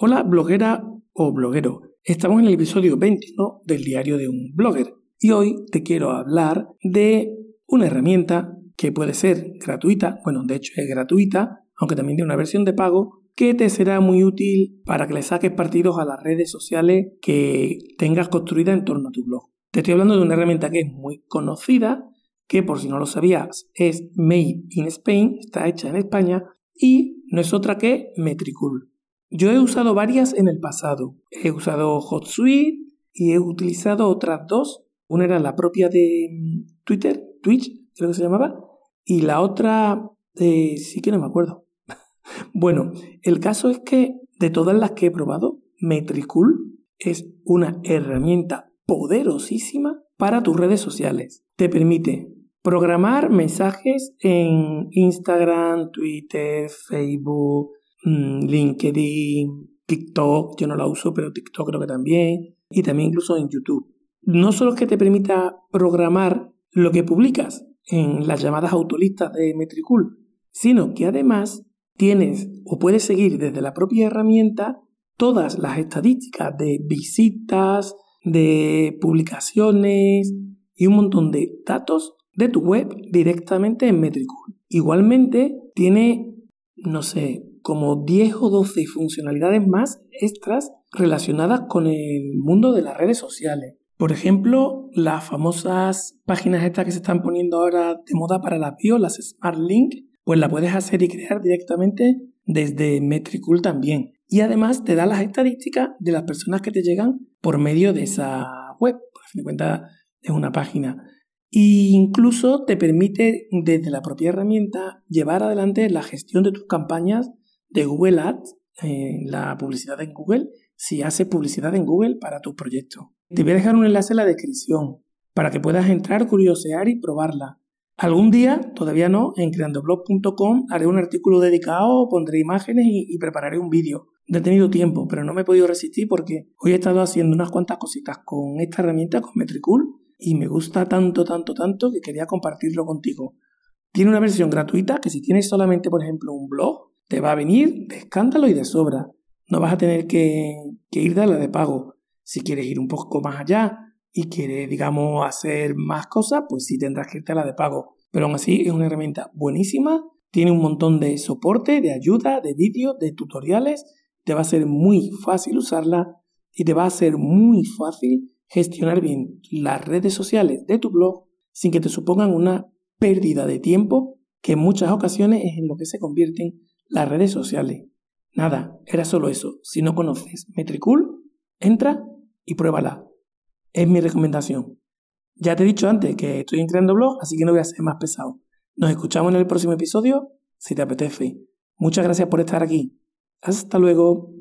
Hola bloguera o bloguero. Estamos en el episodio 21 del diario de un blogger y hoy te quiero hablar de una herramienta que puede ser gratuita, bueno, de hecho es gratuita, aunque también tiene una versión de pago, que te será muy útil para que le saques partidos a las redes sociales que tengas construida en torno a tu blog. Te estoy hablando de una herramienta que es muy conocida, que por si no lo sabías es Made in Spain, está hecha en España y no es otra que Metricool. Yo he usado varias en el pasado. He usado HotSuite y he utilizado otras dos. Una era la propia de mm, Twitter, Twitch, creo que se llamaba, y la otra eh, sí que no me acuerdo. bueno, el caso es que de todas las que he probado, Metricool es una herramienta poderosísima para tus redes sociales. Te permite programar mensajes en Instagram, Twitter, Facebook, Mm, LinkedIn, TikTok, yo no la uso, pero TikTok creo que también, y también incluso en YouTube. No solo es que te permita programar lo que publicas en las llamadas autolistas de Metricool, sino que además tienes o puedes seguir desde la propia herramienta todas las estadísticas de visitas, de publicaciones y un montón de datos de tu web directamente en Metricool. Igualmente tiene, no sé, como 10 o 12 funcionalidades más extras relacionadas con el mundo de las redes sociales. Por ejemplo, las famosas páginas estas que se están poniendo ahora de moda para la bio, las Smart Link, pues la puedes hacer y crear directamente desde Metricool también. Y además te da las estadísticas de las personas que te llegan por medio de esa web. Por fin de cuentas, es una página. E incluso te permite desde la propia herramienta llevar adelante la gestión de tus campañas de Google Ads, eh, la publicidad en Google, si haces publicidad en Google para tu proyecto. Te voy a dejar un enlace en la descripción para que puedas entrar, curiosear y probarla. Algún día, todavía no, en creandoblog.com haré un artículo dedicado, pondré imágenes y, prepararé un vídeo. No he tenido tiempo, pero no me he podido resistir porque hoy he estado haciendo unas cuantas cositas con esta herramienta, con Metricool, y me gusta tanto, tanto, tanto que quería compartirlo contigo. Tiene una versión gratuita que si tienes solamente, por ejemplo, un blog, te va a venir de escándalo y de sobra. No vas a tener que, ir de la de pago. Si quieres ir un poco más allá y quieres, digamos, hacer más cosas, pues sí tendrás que irte a la de pago. Pero aún así es una herramienta buenísima, tiene un montón de soporte, de ayuda, de vídeos, de tutoriales. Te va a ser muy fácil usarla y te va a ser muy fácil gestionar bien las redes sociales de tu blog sin que te supongan una pérdida de tiempo que en muchas ocasiones es en lo que se convierten las redes sociales. Nada, era solo eso. Si no conoces Metricool, entra y pruébala. Es mi recomendación. Ya te he dicho antes que estoy creando blog, así que no voy a ser más pesado. Nos escuchamos en el próximo episodio, si te apetece. Muchas gracias por estar aquí. Hasta luego.